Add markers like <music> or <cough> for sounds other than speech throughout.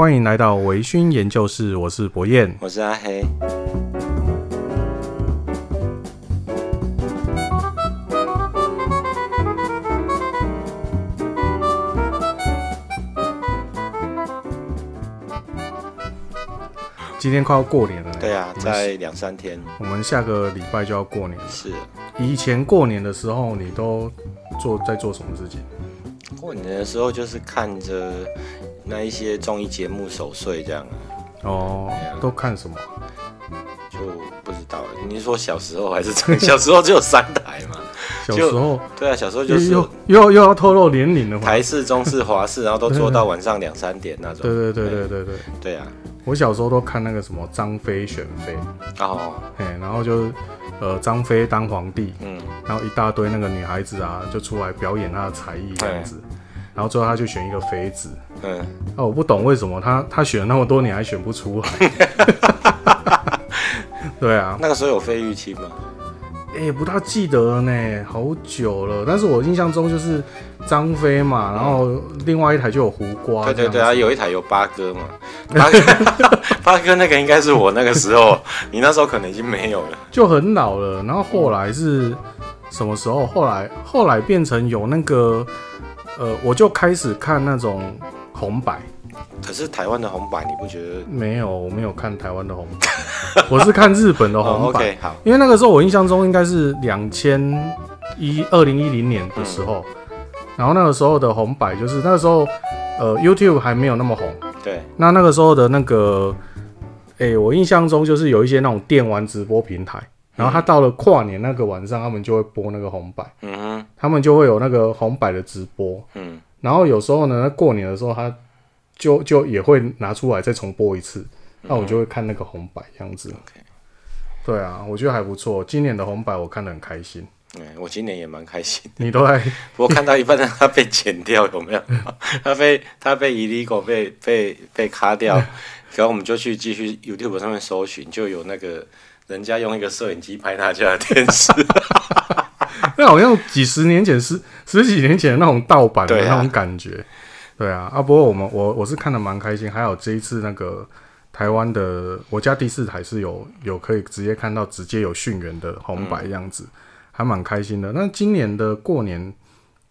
欢迎来到微醺研究室，我是博彦，我是阿黑。今天快要过年了，对啊，在两三天，我们下个礼拜就要过年了。是，以前过年的时候，你都做在做什么事情？过年的时候就是看着那一些综艺节目守岁这样。哦，啊、都看什么？就不知道了。你是说小时候还是怎？<laughs> 小时候只有三台嘛。小时候，对啊，小时候就是又又又要透露年龄了嘛。台式、中式、华式，然后都做到晚上两三点那种。对对对对对对对，对啊。我小时候都看那个什么张飞选妃哦，嘿，然后就呃张飞当皇帝，嗯，然后一大堆那个女孩子啊就出来表演她的才艺这样子，然后最后他就选一个妃子，嗯，啊我不懂为什么他他选了那么多年还选不出来，<laughs> 对啊，那个时候有费玉清吗？哎、欸，不大记得呢，好久了。但是我印象中就是张飞嘛，然后另外一台就有胡瓜。对对对啊，有一台有八哥嘛。八哥，<laughs> 八哥那个应该是我那个时候，你那时候可能已经没有了，就很老了。然后后来是什么时候？后来后来变成有那个，呃，我就开始看那种红白。可是台湾的红白你不觉得？没有，我没有看台湾的红白，<laughs> 我是看日本的红白。Oh, OK，好。因为那个时候我印象中应该是两千一二零一零年的时候，嗯，然后那个时候的红白就是那个时候，呃，YouTube 还没有那么红。对。那那个时候的那个，哎，欸，我印象中就是有一些那种电玩直播平台，然后他到了跨年那个晚上，他们就会播那个红白。嗯哼。他们就会有那个红白的直播。嗯。然后有时候呢，过年的时候他。就就也会拿出来再重播一次，那我就会看那个红白这样子。Okay. 对啊，我觉得还不错。今年的红白我看得很开心。嗯，我今年也蛮开心。你都在？<laughs> 我看到一半，他被剪掉有没有？<laughs> 他被他被 illegal 被被被卡掉，<laughs> 然后我们就去继续 YouTube 上面搜寻，就有那个人家用一个摄影机拍他家的电视。<laughs> 那好像几十年前十十几年前的那种盗版的那种感觉。对啊，啊，不过我们我我是看的蛮开心，还有这一次那个台湾的我家第四台是有有可以直接看到直接有讯源的红白这样子，嗯、还蛮开心的。那今年的过年，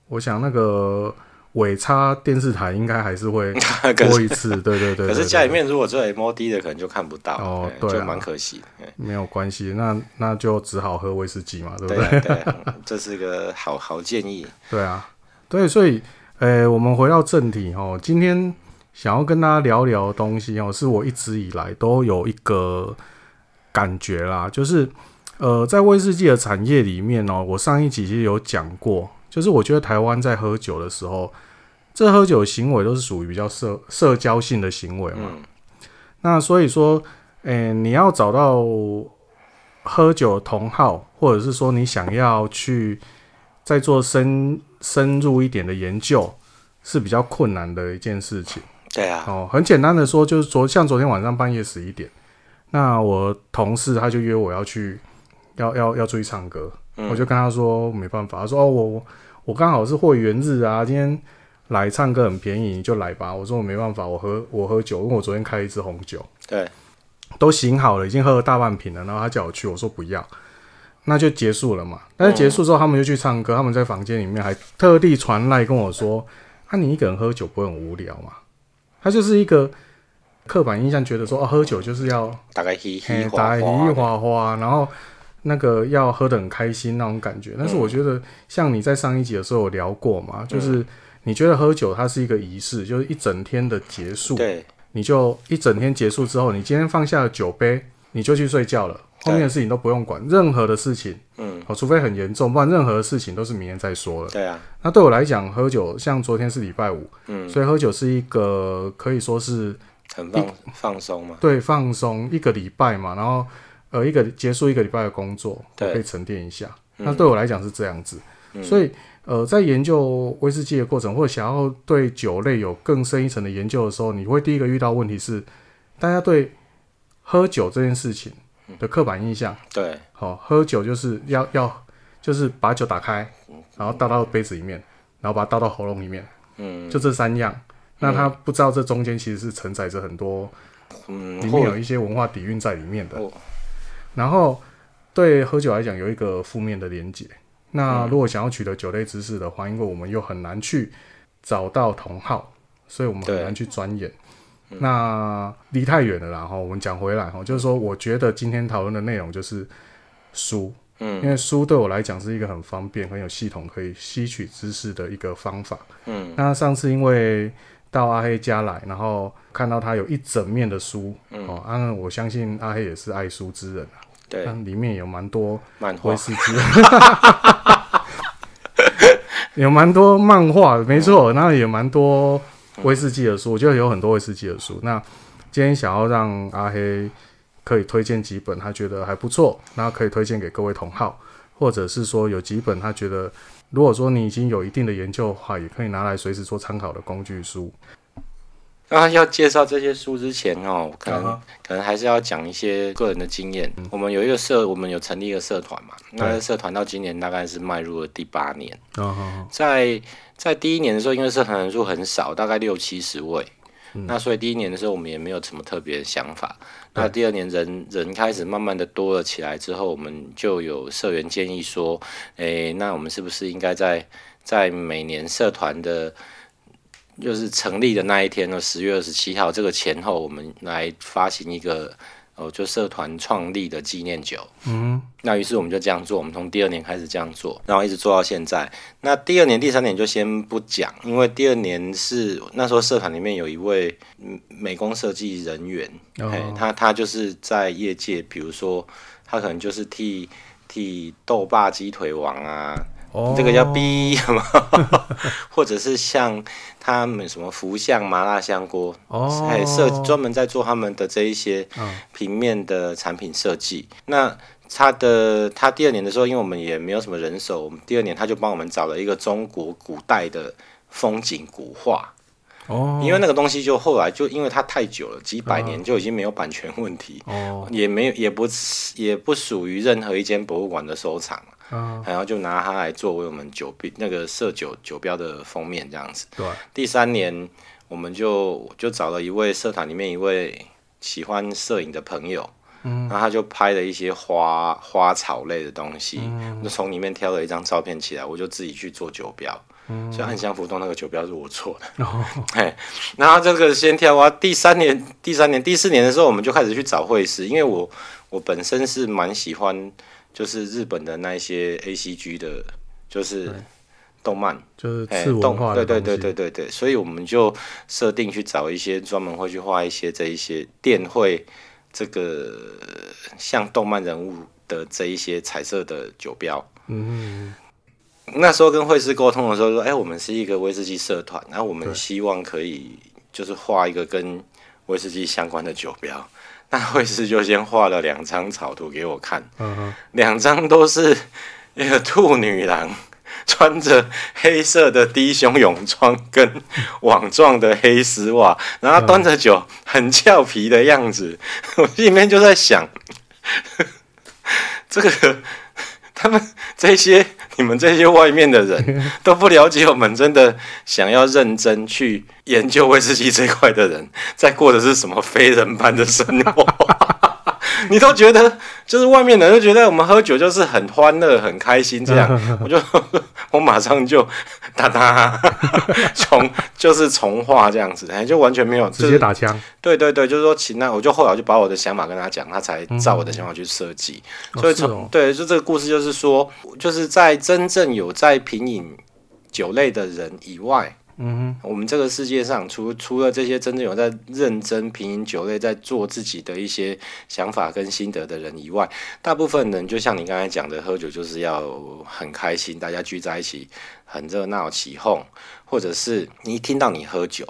我想那个伟差电视台应该还是会 <laughs> 播一次，<laughs> 对对对，可是家里面如果只有 MOD 的，可能就看不到哦，对，就蛮可惜。没有关系，那那就只好喝威士忌嘛，对不对？<laughs> 这是个好好建议。对啊，对，所以。诶、欸，我们回到正题哦。今天想要跟大家聊聊的东西哦，是我一直以来都有一个感觉啦，就是呃，在威士忌的产业里面哦，我上一集其实有讲过，就是我觉得台湾在喝酒的时候，这喝酒行为都是属于比较社社交性的行为嘛。嗯、那所以说，诶、欸，你要找到喝酒的同好，或者是说你想要去再做深。深入一点的研究是比较困难的一件事情。对啊，哦，很简单的说，就是昨像昨天晚上半夜十一点，那我同事他就约我要去，要要要出去唱歌，嗯，我就跟他说没办法，他说哦我我刚好是会员日啊，今天来唱歌很便宜，你就来吧。我说我没办法，我喝我喝酒，因为我昨天开了一支红酒，对，都醒好了，已经喝了大半瓶了，然后他叫我去，我说不要。那就结束了嘛。但是结束之后，他们就去唱歌。他们在房间里面还特地传来跟我说：“啊，你一个人喝酒不会很无聊吗？”他就是一个刻板印象，觉得说：“哦，喝酒就是要大概嘻嘻哈哈，然后那个要喝得很开心那种感觉。”但是我觉得，像你在上一集的时候有聊过嘛，就是你觉得喝酒它是一个仪式，就是一整天的结束。对，你就一整天结束之后，你今天放下了酒杯，你就去睡觉了。后面的事情都不用管，任何的事情，嗯，除非很严重，不然任何的事情都是明天再说了。对啊，那对我来讲，喝酒像昨天是礼拜五，嗯，所以喝酒是一个可以说是很放放松嘛，对，放松一个礼拜嘛，然后呃，一个结束一个礼拜的工作，对，可以沉淀一下。那对我来讲是这样子，所以呃，在研究威士忌的过程，或者想要对酒类有更深一层的研究的时候，你会第一个遇到问题是，大家对喝酒这件事情。的刻板印象，对，好，喝酒就是要要，就是把酒打开，然后倒到杯子里面，然后把它倒到喉咙里面，嗯，就这三样。那他不知道这中间其实是承载着很多，嗯，里面有一些文化底蕴在里面的。然后对喝酒来讲有一个负面的连结。那如果想要取得酒类知识的话，因为我们又很难去找到同好，所以我们很难去钻研。那离太远了啦，然后我们讲回来哈，就是说，我觉得今天讨论的内容就是书。嗯，因为书对我来讲是一个很方便、很有系统可以吸取知识的一个方法。嗯，那上次因为到阿黑家来，然后看到他有一整面的书，嗯、哦，啊，我相信阿黑也是爱书之人啊。对，里面有蛮多威士忌，<laughs> 有蛮多漫画，没错，那也蛮多威士忌的书，我觉得有很多威士忌的书。那今天想要让阿黑。可以推荐几本他觉得还不错，然后可以推荐给各位同好，或者是说有几本他觉得，如果说你已经有一定的研究的话，也可以拿来随时做参考的工具书。那要介绍这些书之前哦，可能、uh -huh. 可能还是要讲一些个人的经验。嗯、我们有一个社，我们有成立一个社团嘛，那个社团到今年大概是迈入了第八年。Uh -huh. 在在第一年的时候，因为社团人数很少，大概六七十位。嗯、那所以第一年的时候，我们也没有什么特别的想法。那第二年人人开始慢慢的多了起来之后，我们就有社员建议说，诶、欸，那我们是不是应该在在每年社团的，就是成立的那一天呢，十月二十七号这个前后，我们来发行一个。哦，就社团创立的纪念酒，嗯，那于是我们就这样做，我们从第二年开始这样做，然后一直做到现在。那第二年、第三年就先不讲，因为第二年是那时候社团里面有一位美工设计人员，哦，他他就是在业界，比如说他可能就是替替豆爸鸡腿王啊。哦、这个叫 B 吗？<laughs> 或者是像他们什么福相麻辣香锅哦，还设专门在做他们的这一些平面的产品设计。嗯、那他的他第二年的时候，因为我们也没有什么人手，我们第二年他就帮我们找了一个中国古代的风景古画哦，因为那个东西就后来就因为它太久了，几百年就已经没有版权问题哦，也没有也不也不属于任何一间博物馆的收藏。嗯，然后就拿它来作为我们酒标那个设酒酒标的封面这样子。对，第三年我们就就找了一位社团里面一位喜欢摄影的朋友，嗯，然后他就拍了一些花花草类的东西，嗯，就从里面挑了一张照片起来，我就自己去做酒标。嗯，所以暗香浮动那个酒标是我做的。哦，<laughs> 嘿，然后这个先挑啊。第三年、第三年、第四年的时候，我们就开始去找会师，因为我我本身是蛮喜欢。就是日本的那一些 A C G 的，就是动漫，就是次文化的东西。对对对对对对，所以我们就设定去找一些专门会去画一些这一些电绘，这个像动漫人物的这一些彩色的酒标。嗯，那时候跟惠师沟通的时候说，哎，我们是一个威士忌社团，然后我们希望可以就是画一个跟威士忌相关的酒标。那绘师就先画了两张草图给我看，两、uh、张.都是那个兔女郎穿着黑色的低胸泳装跟网状的黑丝袜，然后端着酒很俏皮的样子。Uh. 我心里面就在想，<laughs> 这个 <laughs> 他们这些。<laughs> 你们这些外面的人 <laughs> 都不了解我们，真的想要认真去研究威士忌这块的人，在过的是什么非人般的生活？<laughs> 你都觉得，就是外面的人都觉得我们喝酒就是很欢乐、很开心这样，<laughs> 我就 <laughs> 我马上就哒哒从就是从化这样子，就完全没有、就是、直接打枪。对对对，就是说，请那我就后来就把我的想法跟他讲，他才照我的想法去设计。嗯、所以从、哦哦、对，就这个故事就是说，就是在真正有在品饮酒类的人以外。嗯哼，我们这个世界上，除除了这些真正有在认真品饮酒类，在做自己的一些想法跟心得的人以外，大部分人就像你刚才讲的，喝酒就是要很开心，大家聚在一起很热闹起哄，或者是你一听到你喝酒，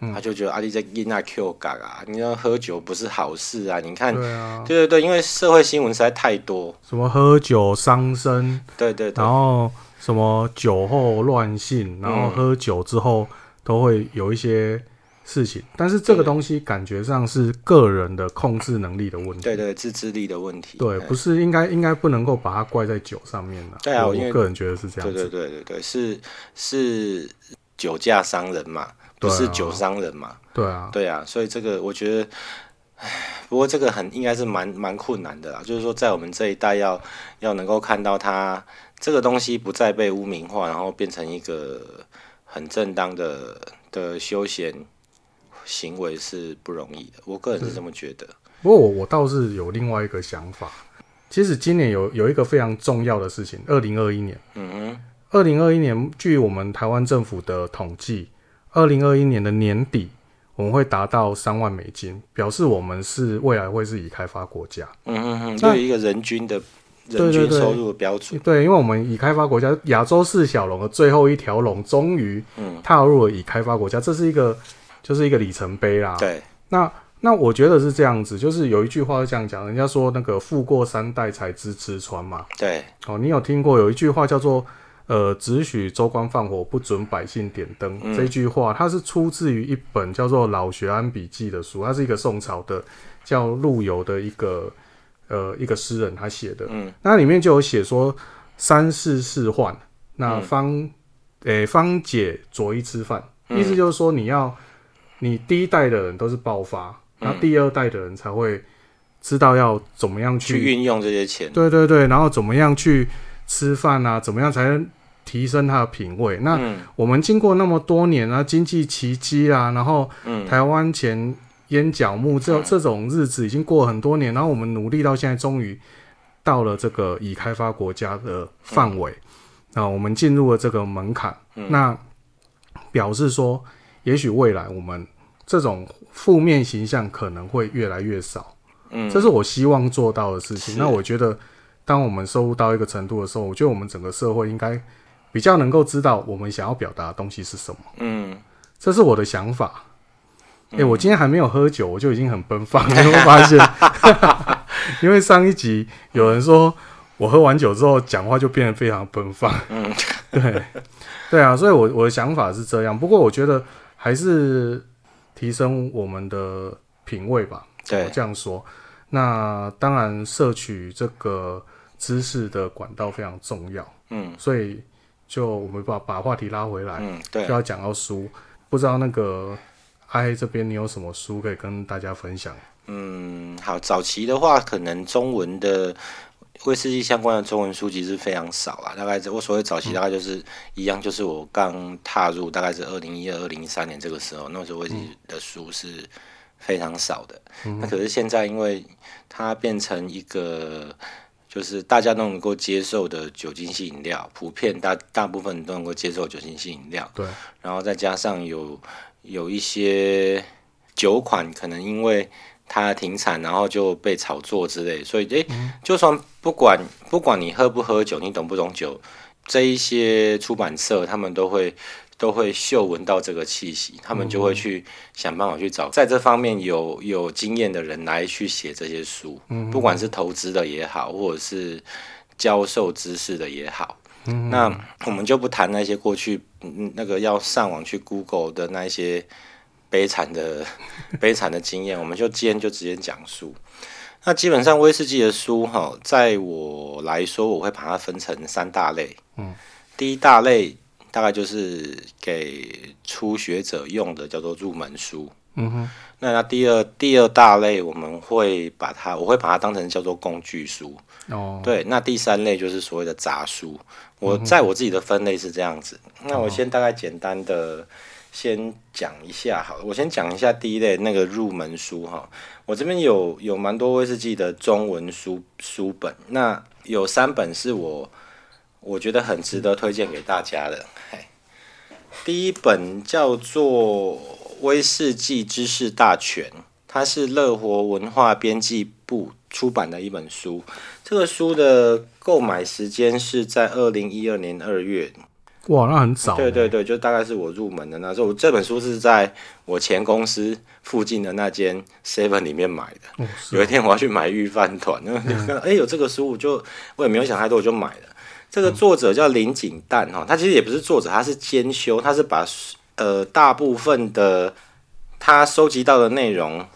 嗯、他就觉得阿弟在跟那 Q 嘎啊，你要喝酒不是好事啊！你看，对啊，对对对，因为社会新闻实在太多，什么喝酒伤身，对对对，然后。什么酒后乱性，然后喝酒之后都会有一些事情，嗯、但是这个东西感觉上是个人的控制能力的问题，对对，自制力的问题，对，不是应该应该不能够把它怪在酒上面的。对啊，我，我个人觉得是这样子，对对对对对，是是酒驾伤人嘛，不是酒伤人嘛。对啊，对啊，所以这个我觉得，唉，不过这个很应该是蛮蛮困难的啦。就是说，在我们这一代要要能够看到它这个东西不再被污名化，然后变成一个很正当的的休闲行为是不容易的。我个人是这么觉得。不过我我倒是有另外一个想法。其实今年有有一个非常重要的事情，二零二一年，嗯哼，二零二一年，据我们台湾政府的统计，二零二一年的年底。我们会达到三万美金，表示我们是未来会是已开发国家。嗯嗯嗯，就有一个人均的人均收入的标准。对，对，对，对，因为我们已开发国家亚洲四小龙的最后一条龙终于踏入了已开发国家，这是一个就是一个里程碑啦。对，那那我觉得是这样子，就是有一句话是这样讲，人家说那个富过三代才知吃穿嘛。对，哦，你有听过有一句话叫做？呃，只许州官放火，不准百姓点灯。嗯、这句话，它是出自于一本叫做《老学庵笔记》的书，它是一个宋朝的叫陆游的一个呃一个诗人他写的。嗯，那里面就有写说，三世仕宦，那方诶、方解着衣吃饭，嗯、意思就是说，你要你第一代的人都是爆发，那、嗯、第二代的人才会知道要怎么样去运用这些钱。对对对，然后怎么样去。吃饭啊，怎么样才能提升他的品味？那我们经过那么多年啊，经济奇迹啊，然后台湾钱淹脚目，这这种日子已经过了很多年，然后我们努力到现在，终于到了这个已开发国家的范围啊，我们进入了这个门槛，那表示说，也许未来我们这种负面形象可能会越来越少，嗯，这是我希望做到的事情。那我觉得。当我们收入到一个程度的时候，我觉得我们整个社会应该比较能够知道我们想要表达的东西是什么。嗯，这是我的想法。哎、欸，我今天还没有喝酒，我就已经很奔放了，你有没有发现？<laughs> 因为上一集有人说我喝完酒之后讲话就变得非常奔放。嗯，对，对啊，所以我我的想法是这样。不过我觉得还是提升我们的品味吧。对，我这样说。那当然，摄取这个知识的管道非常重要。嗯，所以就我们把把话题拉回来，嗯，对，就要讲到书。不知道那个爱这边你有什么书可以跟大家分享？嗯，好，早期的话，可能中文的威士忌相关的中文书籍是非常少啊。大概我所谓早期，大概就是、嗯、一样，就是我刚踏入，大概是二零一二、二零一三年这个时候，那时候威士忌的书是。非常少的，那可是现在，因为它变成一个就是大家都能够接受的酒精性饮料，普遍大大部分都能够接受酒精性饮料。对，然后再加上有有一些酒款，可能因为它停产，然后就被炒作之类，所以诶，就算不管不管你喝不喝酒，你懂不懂酒，这一些出版社他们都会。都会嗅闻到这个气息，他们就会去想办法去找在这方面有有经验的人来去写这些书，不管是投资的也好，或者是教授知识的也好。那我们就不谈那些过去那个要上网去 Google 的那一些悲惨的 <laughs> 悲惨的经验，我们就今天就直接讲述。那基本上威士忌的书哈，在我来说，我会把它分成三大类。嗯，第一大类。大概就是给初学者用的，叫做入门书。嗯哼。那那第二第二大类，我们会把它，我会把它当成叫做工具书。哦。对，那第三类就是所谓的杂书。我在我自己的分类是这样子。嗯、那我先大概简单的先讲一下好了。我先讲一下第一类那个入门书哈。我这边有有蛮多威士忌的中文书书本，那有三本是我。我觉得很值得推荐给大家的。第一本叫做《威士忌知识大全》，它是乐活文化编辑部出版的一本书。这个书的购买时间是在二零一二年二月。哇，那很早。对对对，就大概是我入门的那时候。我这本书是在我前公司附近的那间 Seven 里面买的。有一天我要去买御饭团，那 <laughs> 哎、嗯欸、有这个书，我就我也没有想太多，我就买了。这个作者叫林景淡哈，他其实也不是作者，他是兼修，他是把呃大部分的他收集到的内容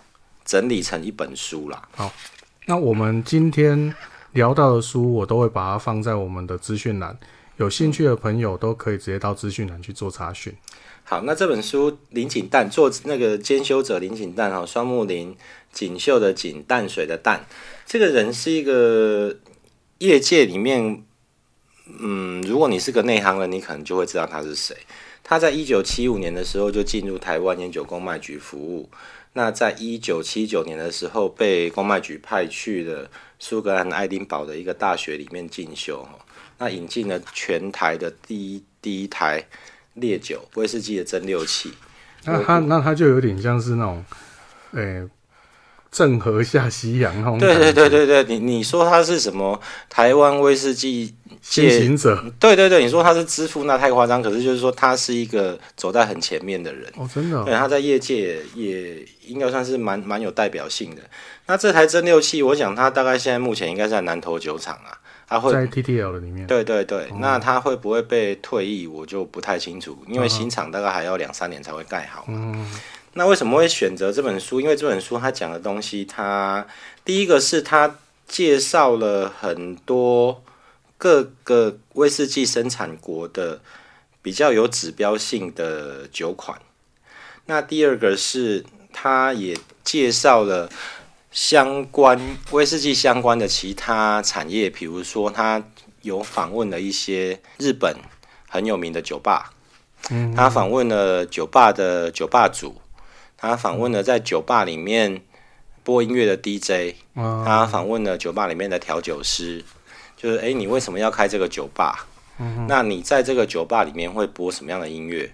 整理成一本书啦。好，那我们今天聊到的书，我都会把它放在我们的资讯栏，有兴趣的朋友都可以直接到资讯栏去做查询。好，那这本书林锦淡做那个兼修者林锦淡哈，双木林锦绣的锦淡水的淡，这个人是一个业界里面，嗯，如果你是个内行人，你可能就会知道他是谁。他在一九七五年的时候就进入台湾烟酒公卖局服务，那在一九七九年的时候被公卖局派去了苏格兰爱丁堡的一个大学里面进修，那引进了全台的第一第一台。烈酒威士忌的蒸馏器，那他那他就有点像是那种，诶、欸，郑和下西洋那种。对对对对对，你你说他是什么台湾威士忌先行者？对对对，你说他是支付，那太夸张。可是就是说他是一个走在很前面的人哦，真的、哦。对，他在业界也应该算是蛮蛮有代表性的。那这台蒸馏器，我想他大概现在目前应该是在南投酒厂啊。他会在 TTL 的里面，对对对，哦、那他会不会被退役，我就不太清楚，因为新厂大概还要两三年才会盖好。嗯，那为什么会选择这本书？因为这本书它讲的东西，它第一个是它介绍了很多各个威士忌生产国的比较有指标性的酒款，那第二个是他也介绍了。相关威士忌相关的其他产业，比如说他有访问了一些日本很有名的酒吧，嗯，他访问了酒吧的酒吧主，他访问了在酒吧里面播音乐的 DJ，他访问了酒吧里面的调酒师，就是诶，你为什么要开这个酒吧？嗯那你在这个酒吧里面会播什么样的音乐？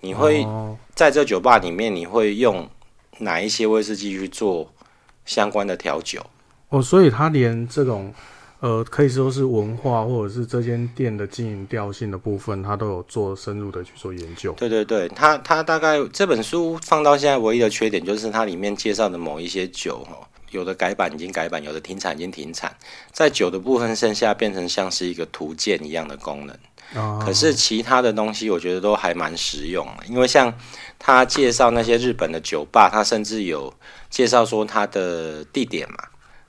你会在这酒吧里面你会用哪一些威士忌去做？相关的调酒哦，所以他连这种呃，可以说是文化或者是这间店的经营调性的部分，他都有做深入的去做研究。对对对，他他大概这本书放到现在唯一的缺点就是它里面介绍的某一些酒哦，有的改版已经改版，有的停产已经停产，在酒的部分剩下变成像是一个图鉴一样的功能。哦，可是其他的东西我觉得都还蛮实用，因为像他介绍那些日本的酒吧，他甚至有。介绍说它的地点嘛，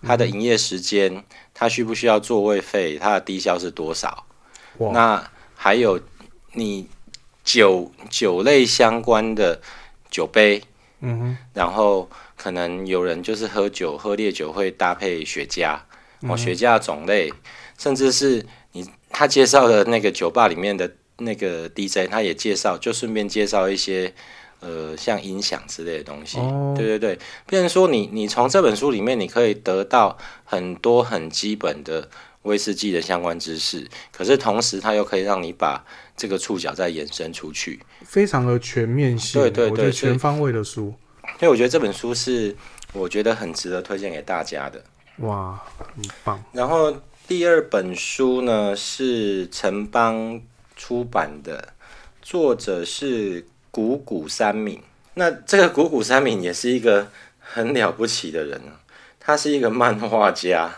它的营业时间，它需不需要座位费，它的低消是多少？那还有你酒酒类相关的酒杯，嗯哼，然后可能有人就是喝酒喝烈酒会搭配雪茄，哦，雪茄的种类，甚至是你他介绍的那个酒吧里面的那个 DJ，他也介绍，就顺便介绍一些。呃，像音响之类的东西，oh. 对对对，变成说你你从这本书里面，你可以得到很多很基本的威士忌的相关知识，可是同时它又可以让你把这个触角再延伸出去，非常的全面性，对对对，全方位的书。所以我觉得这本书是我觉得很值得推荐给大家的。哇，很棒。然后第二本书呢是城邦出版的，作者是。谷谷三敏，那这个谷谷三敏也是一个很了不起的人啊，他是一个漫画家，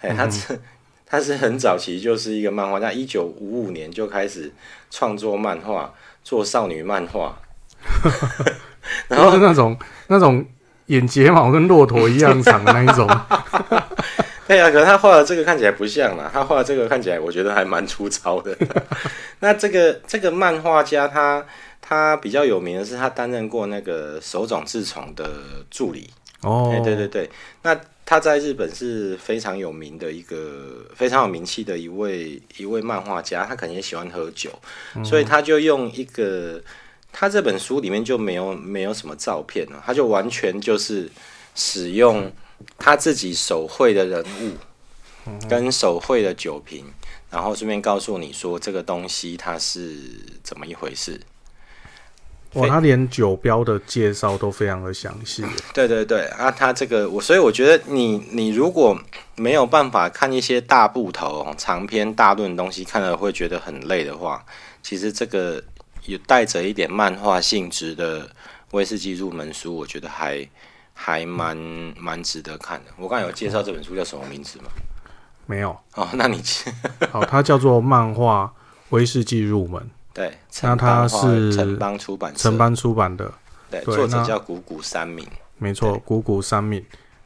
哎、嗯，他是他是很早期就是一个漫画家，一九五五年就开始创作漫画，做少女漫画，<laughs> <laughs> 然后是那种那种眼睫毛跟骆驼一样长的那一种，<laughs> 对呀、啊，可是他画的这个看起来不像啦，他画的这个看起来我觉得还蛮粗糙的。<laughs> 那这个这个漫画家他。他比较有名的是，他担任过那个手冢治虫的助理。哦，哎，对对对，那他在日本是非常有名的一个非常有名气的一位一位漫画家，他可能也喜欢喝酒，嗯、所以他就用一个他这本书里面就没有没有什么照片了，他就完全就是使用他自己手绘的人物跟手绘的酒瓶，然后顺便告诉你说这个东西它是怎么一回事。哇，他连酒标的介绍都非常的详细。对对对啊，他这个我，所以我觉得你你如果没有办法看一些大部头、长篇大论的东西，看了会觉得很累的话，其实这个有带着一点漫画性质的威士忌入门书，我觉得还还蛮蛮值得看的。我刚才有介绍这本书叫什么名字吗？没有。哦，那你 <laughs> 好，它叫做《漫画威士忌入门 <laughs>》。对，那它是城邦出版，城邦出版的，对，作者叫谷谷三敏，没错，谷谷三敏。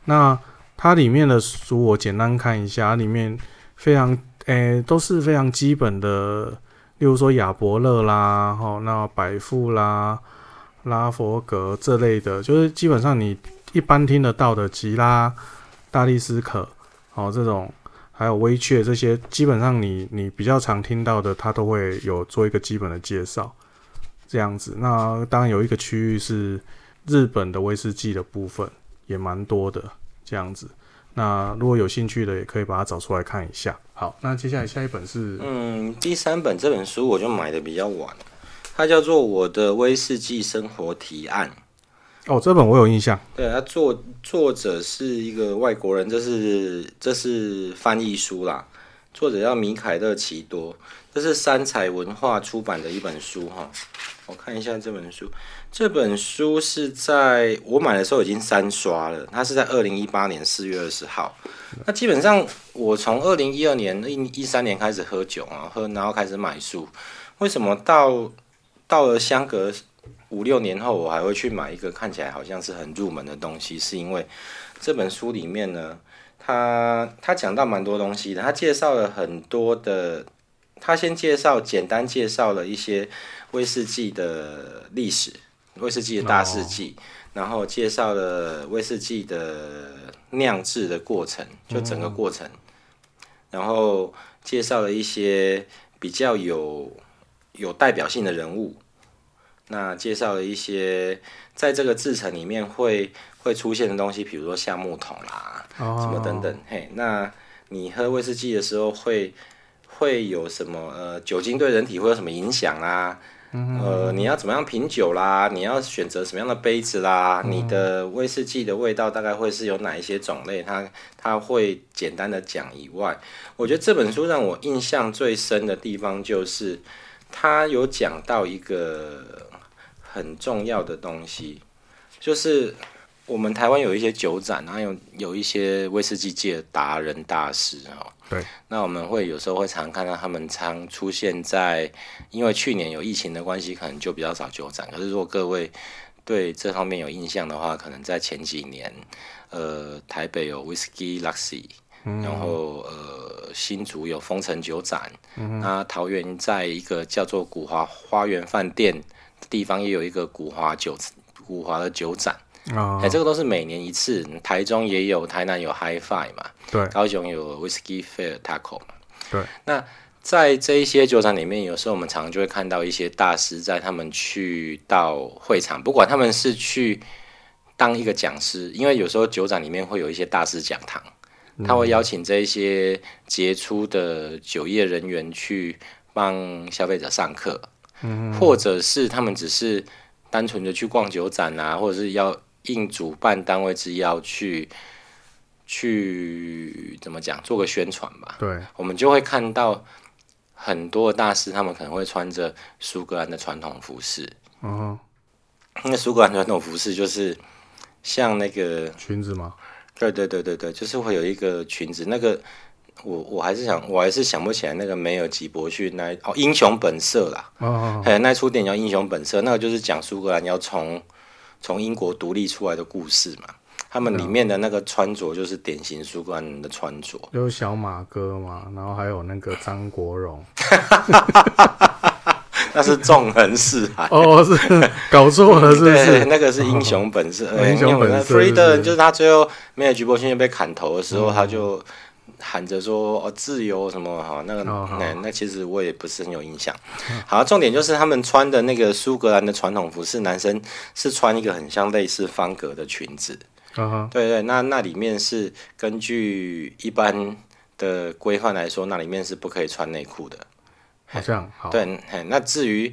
那它里面的书我简单看一下，里面非常诶、欸、都是非常基本的例如说亚伯乐啦，吼，那百富啦、拉佛格这类的，就是基本上你一般听得到的吉拉、大力斯可，哦，这种还有威雀这些，基本上你你比较常听到的，它都会有做一个基本的介绍，这样子。那当然有一个区域是日本的威士忌的部分，也蛮多的，这样子。那如果有兴趣的，也可以把它找出来看一下。好，那接下来下一本是，嗯，第三本这本书我就买的比较晚，它叫做《我的威士忌生活提案》。哦，这本我有印象。对，它作作者是一个外国人，这是这是翻译书啦。作者叫米凯勒奇多，这是三彩文化出版的一本书哈。我看一下这本书。这本书是在我买的时候已经三刷了，它是在二零一八年四月二十号。那基本上我从二零一二年、一三年开始喝酒啊，喝然后开始买书。为什么到到了相隔五六年后，我还会去买一个看起来好像是很入门的东西？是因为这本书里面呢，他他讲到蛮多东西的，他介绍了很多的，他先介绍简单介绍了一些威士忌的历史。威士忌的大事记，然后介绍了威士忌的酿制的过程，就整个过程，然后介绍了一些比较有有代表性的人物，那介绍了一些在这个制成里面会会出现的东西，比如说橡木桶啦，什么等等。嘿，那你喝威士忌的时候会会有什么？呃，酒精对人体会有什么影响啊？呃，你要怎么样品酒啦？你要选择什么样的杯子啦？你的威士忌的味道大概会是有哪一些种类？它它会简单的讲以外，我觉得这本书让我印象最深的地方就是，它有讲到一个很重要的东西，就是。我们台湾有一些酒展，然后有有一些威士忌界的达人大师哦。对，那我们会有时候会常看到他们常出现在，因为去年有疫情的关系，可能就比较少酒展。可是如果各位对这方面有印象的话，可能在前几年，呃，台北有 Whisky Luxy，然后呃，新竹有丰城酒展，嗯、那桃园在一个叫做古华花园饭店的地方也有一个古华酒古华的酒展。啊，哎、欸，这个都是每年一次，台中也有，台南有 Hi-Fi 嘛，对，高雄有 Whiskey Fair Taco 嘛，对。那在这一些酒厂里面，有时候我们常常就会看到一些大师，在他们去到会场，不管他们是去当一个讲师，因为有时候酒展里面会有一些大师讲堂，他会邀请这一些杰出的酒业人员去帮消费者上课，嗯，或者是他们只是单纯的去逛酒展啊，或者是要。应主办单位之邀去去怎么讲，做个宣传吧。对，我们就会看到很多大师，他们可能会穿着苏格兰的传统服饰。嗯，那苏格兰传统服饰就是像那个裙子吗？对对对对对，就是会有一个裙子。那个我我还是想，我还是想不起来那个梅尔吉伯逊那哦，英雄本色啦。哦，还有那出电影叫《英雄本色》，那个就是讲苏格兰要从。从英国独立出来的故事嘛，他们里面的那个穿着就是典型苏格兰人的穿着，有小马哥嘛，然后还有那个张国荣，<laughs> 那是纵横四海哦，是搞错了，是不是？<laughs> 对，那个是英雄本色，英雄本色。Freedom 就是他最后梅尔吉伯逊被砍头的时候，他就。喊着说哦，自由什么哈，那个那、oh, 那其实我也不是很有印象。好，重点就是他们穿的那个苏格兰的传统服饰，男生是穿一个很像类似方格的裙子。Uh huh. 对对，那那里面是根据一般的规范来说，那里面是不可以穿内裤的。好像好。对，那至于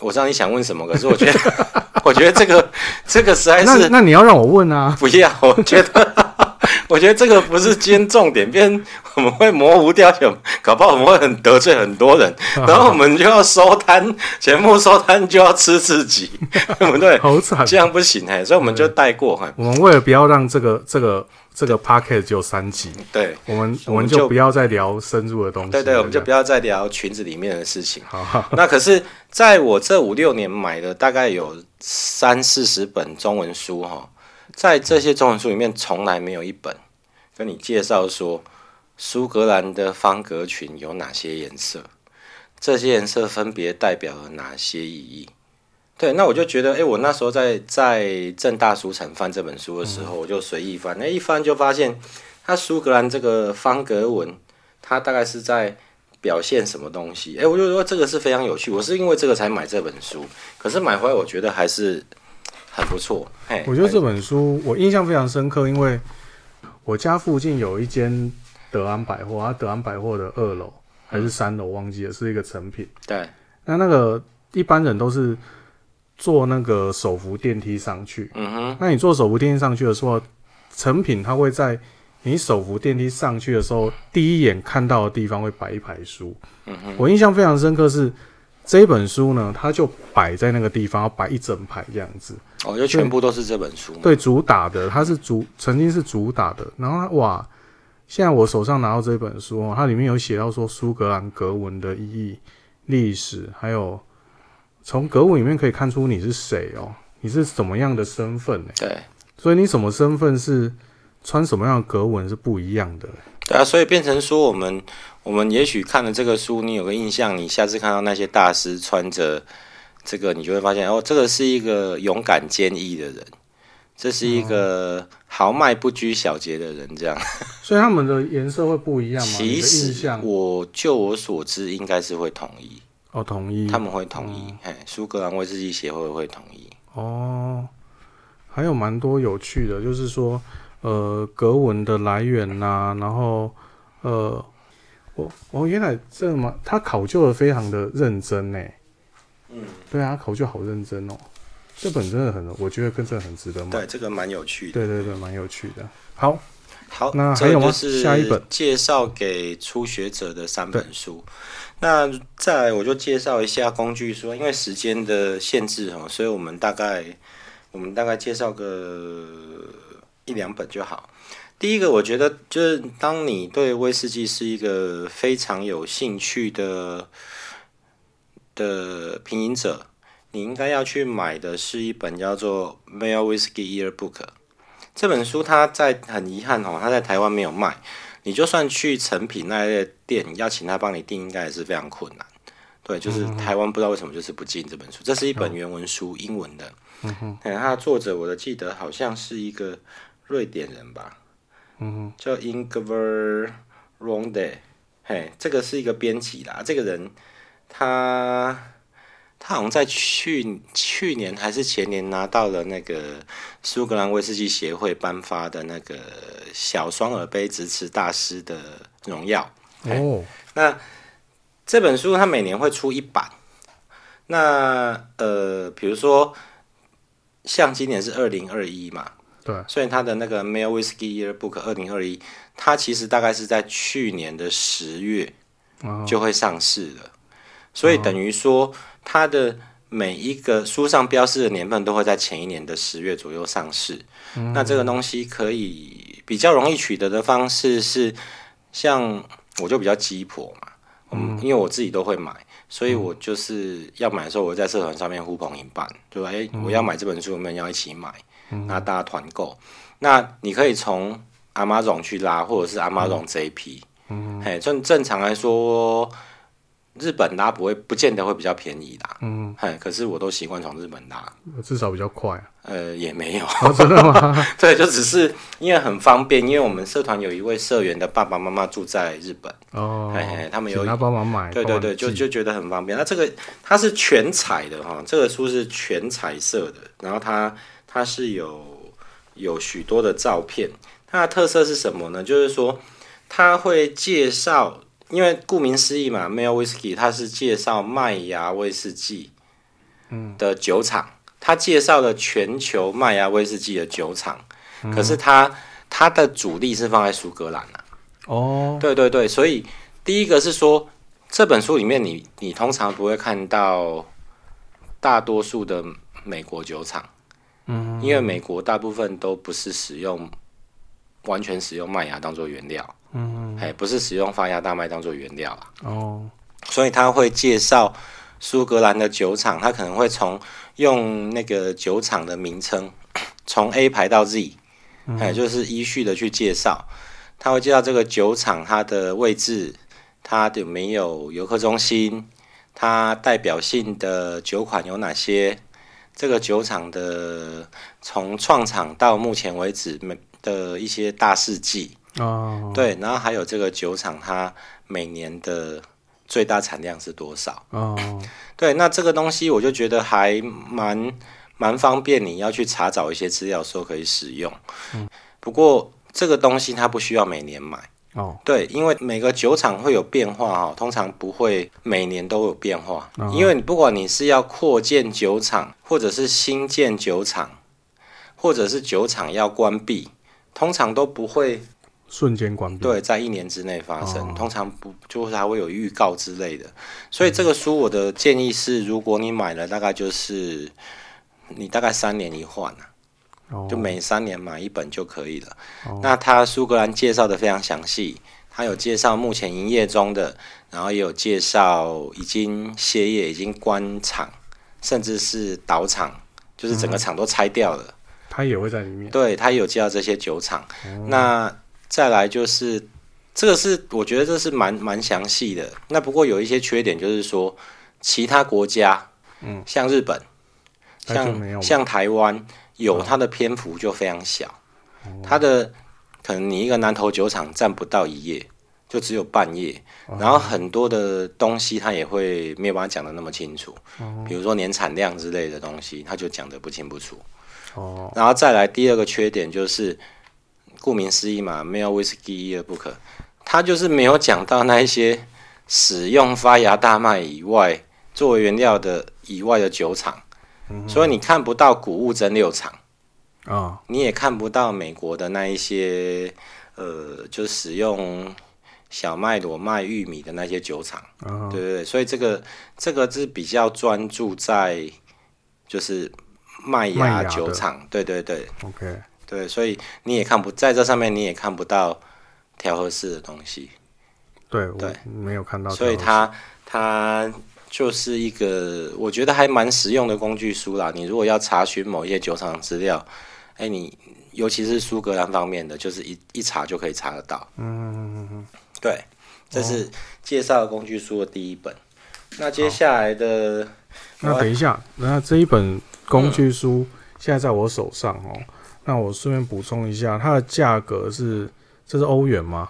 我知道你想问什么，可是我觉得 <laughs> 我觉得这个这个实在是那，那你要让我问啊？不要，我觉得。我觉得这个不是今天重点，变我们会模糊掉，搞不好我们会很得罪很多人，<laughs> 然后我们就要收摊，节目收摊就要吃自己，<laughs> 对不对？好惨，这样不行哎，所以我们就带过哈。我们为了不要让这个这个这个 podcast 只有三集，对，我们我们就不要再聊深入的东西，对对，我们就不要再聊裙子里面的事情。好，<laughs> 那可是在我这五六年买的大概有三四十本中文书哈。在这些中文书里面，从来没有一本跟你介绍说苏格兰的方格裙有哪些颜色。这些颜色分别代表了哪些意义？对，那我就觉得，哎，我那时候在在正大书城翻这本书的时候，我就随意翻，那一翻就发现，它苏格兰这个方格纹，它大概是在表现什么东西？哎，我就说这个是非常有趣，我是因为这个才买这本书，可是买回来我觉得还是很不错。嘿，我觉得这本书我印象非常深刻，因为我家附近有一间德安百货，它德安百货的二楼还是三楼忘记了，是一个成品。对，那那个一般人都是。坐那个手扶电梯上去，嗯哼，那你坐手扶电梯上去的时候，成品它会在你手扶电梯上去的时候，第一眼看到的地方会摆一排书，嗯哼，我印象非常深刻是这一本书呢，它就摆在那个地方，要摆一整排这样子，哦，就全部都是这本书，对，主打的，它是主曾经是主打的，然后哇，现在我手上拿到这本书，它里面有写到说苏格兰格纹的意义、历史，还有。从格纹里面可以看出你是谁哦，你是什么样的身份呢？对，所以你什么身份是穿什么样的格纹是不一样的。对啊，所以变成说我们我们也许看了这个书，你有个印象，你下次看到那些大师穿着这个，你就会发现哦，这个是一个勇敢坚毅的人，这是一个豪迈不拘小节的人，这样。<laughs> 所以他们的颜色会不一样吗？其实我就我所知，应该是会统一。哦，统一，他们会统一，哎、嗯，苏格兰威士忌协会会统一。哦，还有蛮多有趣的，就是说，呃，格纹的来源呐、啊，然后，呃，我，我原来这么，他考究的非常的认真呢。嗯，对啊，考究好认真哦。这本真的很，我觉得跟这很值得买。对，这个蛮有趣的。对对对，蛮有趣的。好，好，那还有吗？下一本介绍给初学者的三本书。那再来，我就介绍一下工具书，因为时间的限制哦，所以我们大概我们大概介绍个一两本就好。第一个，我觉得就是当你对威士忌是一个非常有兴趣的的品饮者，你应该要去买的是一本叫做《Male Whisky Yearbook》这本书。它在很遗憾哦，它在台湾没有卖。你就算去成品那类店，要请他帮你订，应该也是非常困难。对，就是台湾不知道为什么就是不进这本书。这是一本原文书，英文的。嗯哼，它的作者我的记得好像是一个瑞典人吧。嗯哼，叫 Ingvar Ronde。嘿，这个是一个编辑啦。这个人他。他好像在去去年还是前年拿到了那个苏格兰威士忌协会颁发的那个小双耳杯直持大师的荣耀。哦，那这本书他每年会出一版。那呃，比如说像今年是二零二一嘛，对，所以他的那个 Male Whisky Yearbook 二零二一，它其实大概是在去年的十月就会上市了，所以等于说。它的每一个书上标示的年份都会在前一年的十月左右上市。嗯。那这个东西可以比较容易取得的方式是，像我就比较鸡婆嘛，嗯，因为我自己都会买，所以我就是要买的时候，我在社团上面呼朋引伴，对吧？哎，我要买这本书，我们要一起买，那大家团购。那你可以从 Amazon 去拉，或者是 Amazon JP。嗯，嘿，正正常来说。日本拉不会，不见得会比较便宜啦。嗯，嘿，可是我都习惯从日本拉，至少比较快啊。呃，也没有，哦、真的吗？<laughs> 对，就只是因为很方便，因为我们社团有一位社员的爸爸妈妈住在日本哦，他们有他帮忙买，对对对，就就觉得很方便。那这个它是全彩的哈，这个书是全彩色的，然后它它是有有许多的照片，它的特色是什么呢？就是说它会介绍。因为顾名思义嘛，Male Whisky 它是介绍麦芽威士忌的酒厂，它介绍了全球麦芽威士忌的酒厂，可是它它的主力是放在苏格兰啊。哦，对对对，所以第一个是说，这本书里面你你通常不会看到大多数的美国酒厂，嗯，因为美国大部分都不是使用完全使用麦芽当做原料。嗯，哎，不是使用发芽大麦当做原料啊。哦，所以他会介绍苏格兰的酒厂，他可能会从用那个酒厂的名称，<coughs> 从 A 排到 Z，哎，就是依序的去介绍。他会介绍这个酒厂它的位置，它有没有游客中心，它代表性的酒款有哪些？这个酒厂的从创厂到目前为止每的一些大事记哦，对，然后还有这个酒厂它每年的最大产量是多少？哦，对，那这个东西我就觉得还蛮蛮方便，你要去查找一些资料说可以使用。嗯，不过这个东西它不需要每年买。哦，对，因为每个酒厂会有变化哦，通常不会每年都有变化，哦、因为你不管你是要扩建酒厂，或者是新建酒厂，或者是酒厂要关闭，通常都不会瞬间关闭。对，在一年之内发生，哦、通常不就是还会有预告之类的。所以这个书我的建议是，如果你买了，大概就是你大概三年一换啊。就每三年买一本就可以了。Oh. 那他苏格兰介绍的非常详细，他有介绍目前营业中的，然后也有介绍已经歇业、已经关厂，甚至是倒厂，就是整个厂都拆掉了。他、嗯、也会在里面。对，他有介绍这些酒厂。Oh. 那再来就是这个是我觉得这是蛮蛮详细的。那不过有一些缺点，就是说其他国家，嗯，像日本，像像台湾。有它的篇幅就非常小，它的可能你一个南投酒厂占不到一页，就只有半页，然后很多的东西它也会没有办法讲得那么清楚，比如说年产量之类的东西，它就讲得不清不楚。然后再来第二个缺点就是，顾名思义嘛，没有威士忌一而不可，他就是没有讲到那一些使用发芽大麦以外作为原料的以外的酒厂。所以你看不到谷物蒸馏厂。啊，你也看不到美国的那一些呃，就使用小麦、裸麦、玉米的那些酒厂，对对对。所以这个这个是比较专注在就是麦芽酒厂，对对对。OK，对，所以你也看不在这上面，你也看不到调和式的东西。对对，没有看到。所以它它。就是一个我觉得还蛮实用的工具书啦。你如果要查询某一些酒厂资料，哎，你尤其是苏格兰方面的，就是一一查就可以查得到。嗯嗯嗯对，这是介绍工具书的第一本。那接下来的，那等一下，那这一本工具书现在在我手上哦。那我顺便补充一下，它的价格是，这是欧元吗？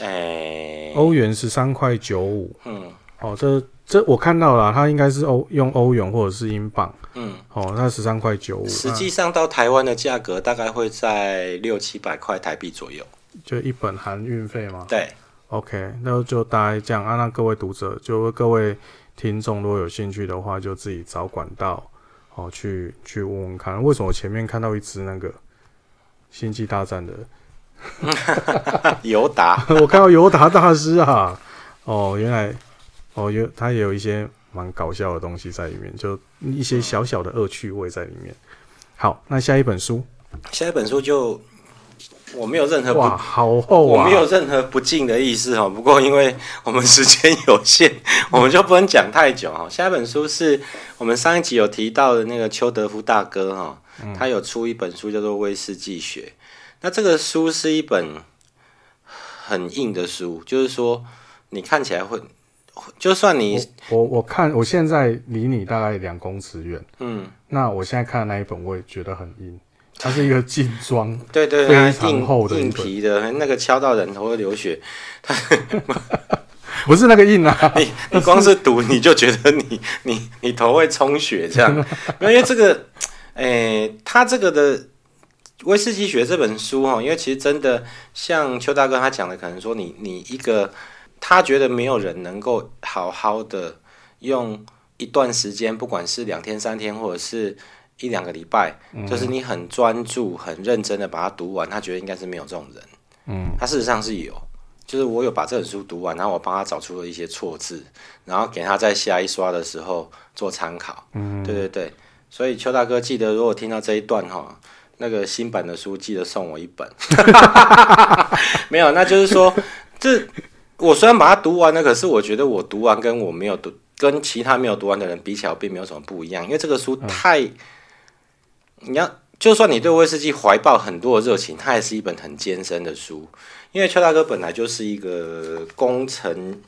哎，欧元十三块九五。嗯，哦，这。这我看到了，它应该是欧用欧元或者是英镑，嗯，哦，那十三块九五，实际上到台湾的价格大概会在六七百块台币左右，就一本含运费吗？对，OK，那就大概这样啊。那各位读者，就各位听众，如果有兴趣的话，就自己找管道哦，去去问问看，为什么我前面看到一只那个星际大战的 <laughs> 尤达，<laughs> 我看到尤达大师啊，哦，原来。哦，有他也有一些蛮搞笑的东西在里面，就一些小小的恶趣味在里面。好，那下一本书，下一本书就我没有任何哇，好厚啊，我没有任何不敬的意思哈。不过因为我们时间有限，<laughs> 我们就不能讲太久哈。下一本书是我们上一集有提到的那个邱德夫大哥哈，他有出一本书叫做《威士忌学》。那这个书是一本很硬的书，就是说你看起来会。就算你我我，我看我现在离你大概两公尺远，嗯，那我现在看的那一本我也觉得很硬，它是一个劲装，对对，非常厚的硬，硬皮的，那个敲到人头会流血，它 <laughs> 不是那个硬啊，你你光是读你就觉得你你你头会充血这样，<laughs> 因为这个，诶、欸，他这个的威士忌学这本书哈，因为其实真的像邱大哥他讲的，可能说你你一个。他觉得没有人能够好好的用一段时间，不管是两天、三天，或者是一两个礼拜，嗯、就是你很专注、很认真的把它读完。他觉得应该是没有这种人。嗯，他事实上是有，就是我有把这本书读完，然后我帮他找出了一些错字，然后给他在下一刷的时候做参考。嗯，对对对。所以邱大哥记得，如果听到这一段哈，那个新版的书记得送我一本。<laughs> <laughs> 没有，那就是说这。我虽然把它读完了，可是我觉得我读完跟我没有读，跟其他没有读完的人比起来，并没有什么不一样。因为这个书太，嗯、你要就算你对威士忌怀抱很多的热情，它也是一本很艰深的书。因为邱大哥本来就是一个工程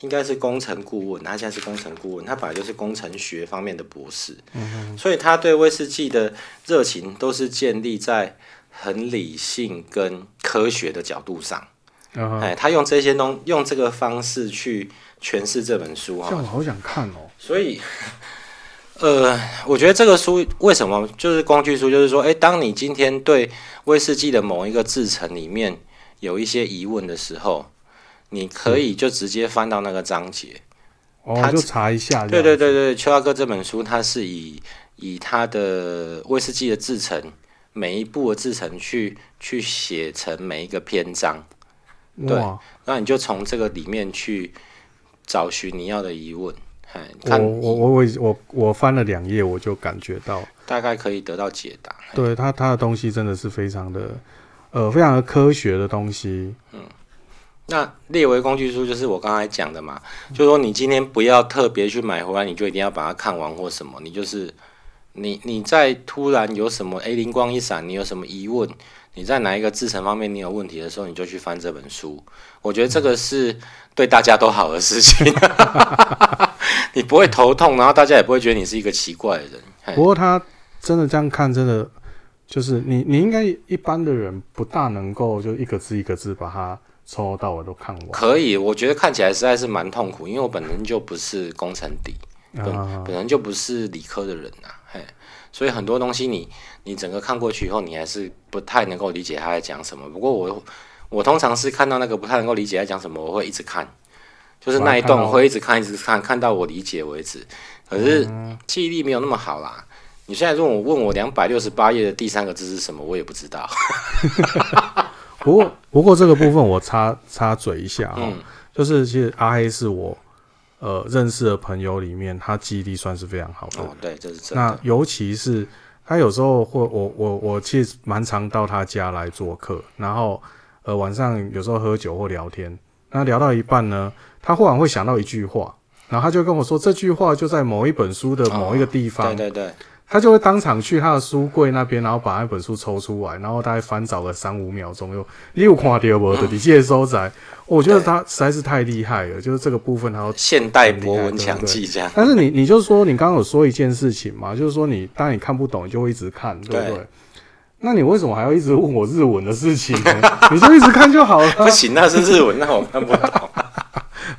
应该是工程顾问，他现在是工程顾问，他本来就是工程学方面的博士，嗯，所以他对威士忌的热情都是建立在很理性跟科学的角度上。哎、uh huh.，他用这些东用这个方式去诠释这本书哈，这样我好想看哦。所以，呃，我觉得这个书为什么就是工具书？就是说，哎，当你今天对威士忌的某一个制成里面有一些疑问的时候，你可以就直接翻到那个章节，哦，他就查一下。对对对对，邱大哥这本书，它是以以他的威士忌的制成每一步的制成去去写成每一个篇章。对，那你就从这个里面去找寻你要的疑问。我我我我我我翻了两页，我就感觉到大概可以得到解答。对他他的东西真的是非常的呃非常的科学的东西。嗯，那列为工具书就是我刚才讲的嘛，就是说你今天不要特别去买回来，你就一定要把它看完或什么，你就是你你在突然有什么哎灵光一闪，你有什么疑问？你在哪一个制程方面你有问题的时候，你就去翻这本书。我觉得这个是对大家都好的事情，<laughs> 你不会头痛，然后大家也不会觉得你是一个奇怪的人。不过他真的这样看，真的就是你，你应该一般的人不大能够就一个字一个字把它从头到尾都看完。可以，我觉得看起来实在是蛮痛苦，因为我本身就不是工程底，本本人就不是理科的人呐、啊，嘿。所以很多东西你你整个看过去以后，你还是不太能够理解他在讲什么。不过我我通常是看到那个不太能够理解他讲什么，我会一直看，就是那一段我会一直看一直看，看到我理解为止。可是记忆力没有那么好啦。你现在如果我问我两百六十八页的第三个字是什么，我也不知道。<laughs> 不过不过这个部分我插插嘴一下哈，嗯、就是其实阿黑是我。呃，认识的朋友里面，他记忆力算是非常好的。哦，对，这是真的。那尤其是他有时候会，我我我其实蛮常到他家来做客，然后呃晚上有时候喝酒或聊天，那聊到一半呢，他忽然会想到一句话，然后他就跟我说，这句话就在某一本书的某一个地方。对对对。他就会当场去他的书柜那边，然后把那本书抽出来，然后大概翻找个三五秒钟，又你有看到无的？你接收在，我觉得他实在是太厉害了，就是这个部分他要现代博文强记这样。但是你你就说你刚刚有说一件事情嘛，就是说你当你看不懂，你就会一直看，对不对？对，那你为什么还要一直问我日文的事情呢？<laughs> 你就一直看就好了。不行，那是日文，那我看不懂。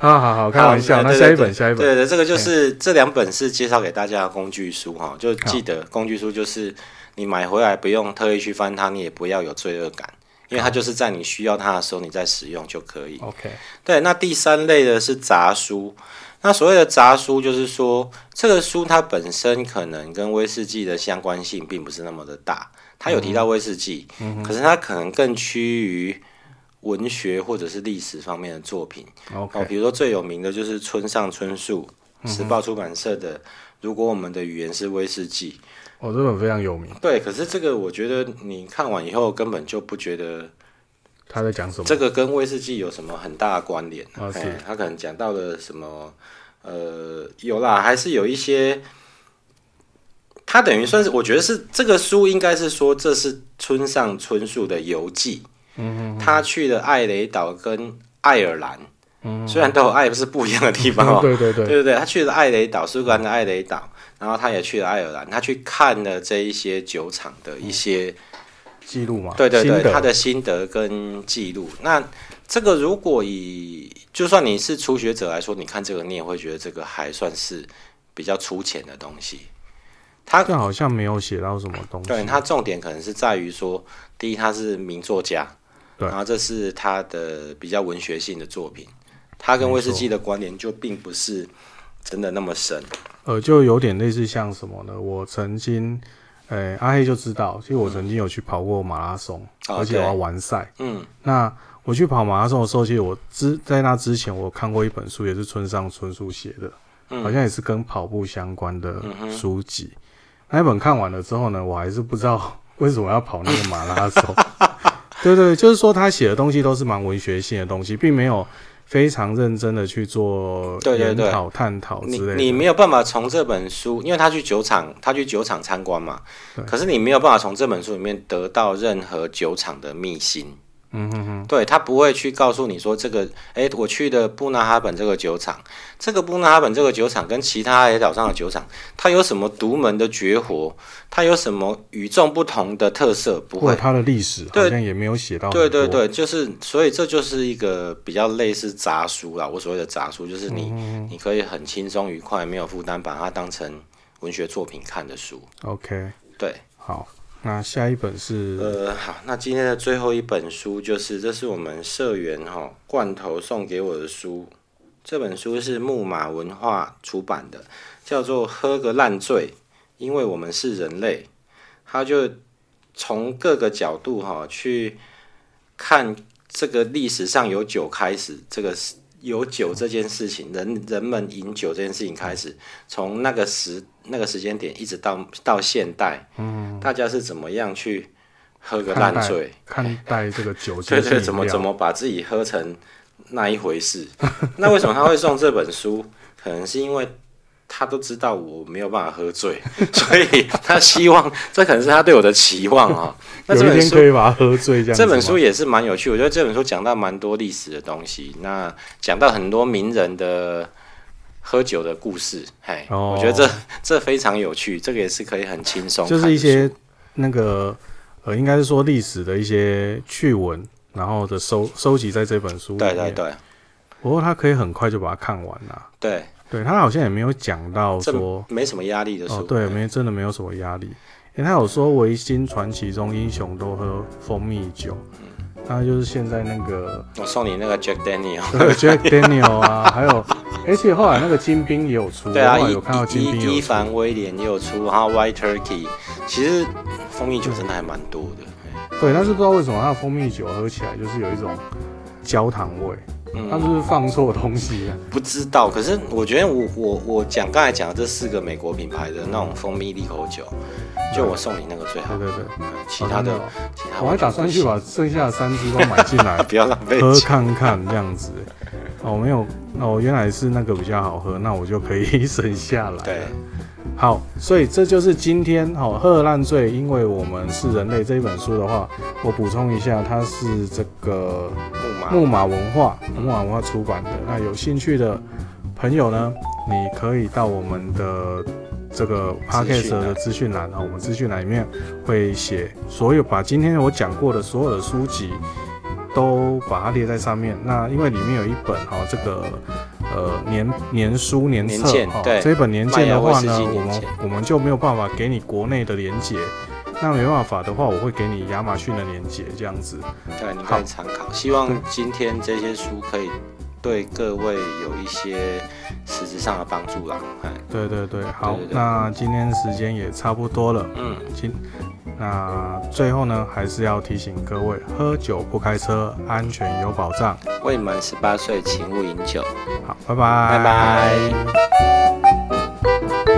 好好好，开玩笑。那下一本，下一本。对对，这个就是这两本是介绍给大家的工具书哈，就记得工具书就是你买回来不用特意去翻它，你也不要有罪恶感，因为它就是在你需要它的时候你再使用就可以。OK。对，那第三类的是杂书。那所谓的杂书，就是说这个书它本身可能跟威士忌的相关性并不是那么的大，它有提到威士忌，嗯、可是它可能更趋于。文学或者是历史方面的作品.哦，比如说最有名的就是村上春树，时报出版社的《如果我们的语言是威士忌》，哦，这本非常有名。对，可是这个我觉得你看完以后根本就不觉得他在讲什么，这个跟威士忌有什么很大的关联？哦，是他可能讲到了什么？呃，有啦，还是有一些，他等于算是，我觉得是这个书应该是说这是村上春树的游记。嗯，他去了艾雷岛跟爱尔兰，嗯，虽然都有爱，不是不一样的地方哦。对 <laughs> 对对，对对对，他去了艾雷岛，苏格兰的艾雷岛，然后他也去了爱尔兰，他去看了这一些酒厂的一些记录嘛。对对对，他的心得跟记录。那这个如果以就算你是初学者来说，你看这个，你也会觉得这个还算是比较粗浅的东西。他好像没有写到什么东西。对，他重点可能是在于说，第一，他是名作家。对然后这是他的比较文学性的作品，他跟威士忌的关联就并不是真的那么深。呃，就有点类似像什么呢？我曾经，呃，阿黑就知道，其实我曾经有去跑过马拉松，嗯、而且我要完赛。嗯，那我去跑马拉松的时候，其实我之在那之前，我看过一本书，也是村上春树写的，嗯、好像也是跟跑步相关的书籍。嗯、那一本看完了之后呢，我还是不知道 <laughs> 为什么要跑那个马拉松。对对，就是说他写的东西都是蛮文学性的东西，并没有非常认真的去做研讨、探讨之类的。你你没有办法从这本书，因为他去酒厂，他去酒厂参观嘛。对可是你没有办法从这本书里面得到任何酒厂的秘辛。嗯哼哼，对，他不会去告诉你说这个，哎，我去的布纳哈本这个酒厂，这个布纳哈本这个酒厂跟其他海岛上的酒厂，它有什么独门的绝活？它有什么与众不同的特色？不会，它的历史好像也没有写到。对对对，就是，所以这就是一个比较类似杂书啦。我所谓的杂书，就是你、嗯、你可以很轻松愉快、没有负担，把它当成文学作品看的书。OK，对，好。那下一本是呃好，那今天的最后一本书就是，这是我们社员哈罐头送给我的书。这本书是木马文化出版的，叫做《喝个烂醉》，因为我们是人类。他就从各个角度哈去看这个历史上有酒开始，这个是。有酒这件事情，人人们饮酒这件事情开始，从那个时那个时间点一直到到现代，嗯，大家是怎么样去喝个烂醉，看待这个酒，<laughs> 对对，怎么怎么把自己喝成那一回事？那为什么他会送这本书？可能是因为。他都知道我没有办法喝醉，<laughs> 所以他希望这可能是他对我的期望啊。<laughs> 那这本书可以把它喝醉，这样。这本书也是蛮有趣，我觉得这本书讲到蛮多历史的东西，那讲到很多名人的喝酒的故事，嘿，哦、我觉得这这非常有趣，这个也是可以很轻松，就是一些那个呃，应该是说历史的一些趣闻，然后的收收集在这本书里。对对对。不过他可以很快就把它看完了。对。对，他好像也没有讲到说没什么压力的书，哦，对，没真的没有什么压力。因为他有说维新传奇中英雄都喝蜂蜜酒，那就是现在那个我送你那个 Jack Daniel，<laughs> 对 Jack Daniel 啊，还有而且后来那个金兵也有出，对啊，有看到金兵伊凡威廉也有出，然后 White Turkey，其实蜂蜜酒真的还蛮多的。对，但是不知道为什么他的蜂蜜酒喝起来就是有一种焦糖味。他是不是放错东西了？不知道，可是我觉得我我我讲刚才讲的这四个美国品牌的那种蜂蜜利口酒，就我送你那个最好。对对对，其他的，其他我还打算去把剩下的三支都买进来，<laughs> 不要浪费，喝看看这样子。哦，没有，哦，原来是那个比较好喝，那我就可以 <laughs> 省下来。对。好，所以这就是今天好喝烂醉，因为我们是人类这一本书的话，我补充一下，它是这个木马文化木马文化出版的。那有兴趣的朋友呢，你可以到我们的这个 podcast 的资讯栏啊，我们资讯栏里面会写所有把今天我讲过的所有的书籍都把它列在上面。那因为里面有一本哈这个。呃，年年书年册，哦，这一本年鉴的话呢，我们我们就没有办法给你国内的连接，那没办法的话，我会给你亚马逊的连接，这样子，对，你可以参考。希望今天这些书可以对各位有一些实质上的帮助啦。对对对，好，对对对，那今天时间也差不多了，嗯，今。那最后呢，还是要提醒各位：喝酒不开车，安全有保障。未满十八岁，请勿饮酒。好，拜拜，拜拜。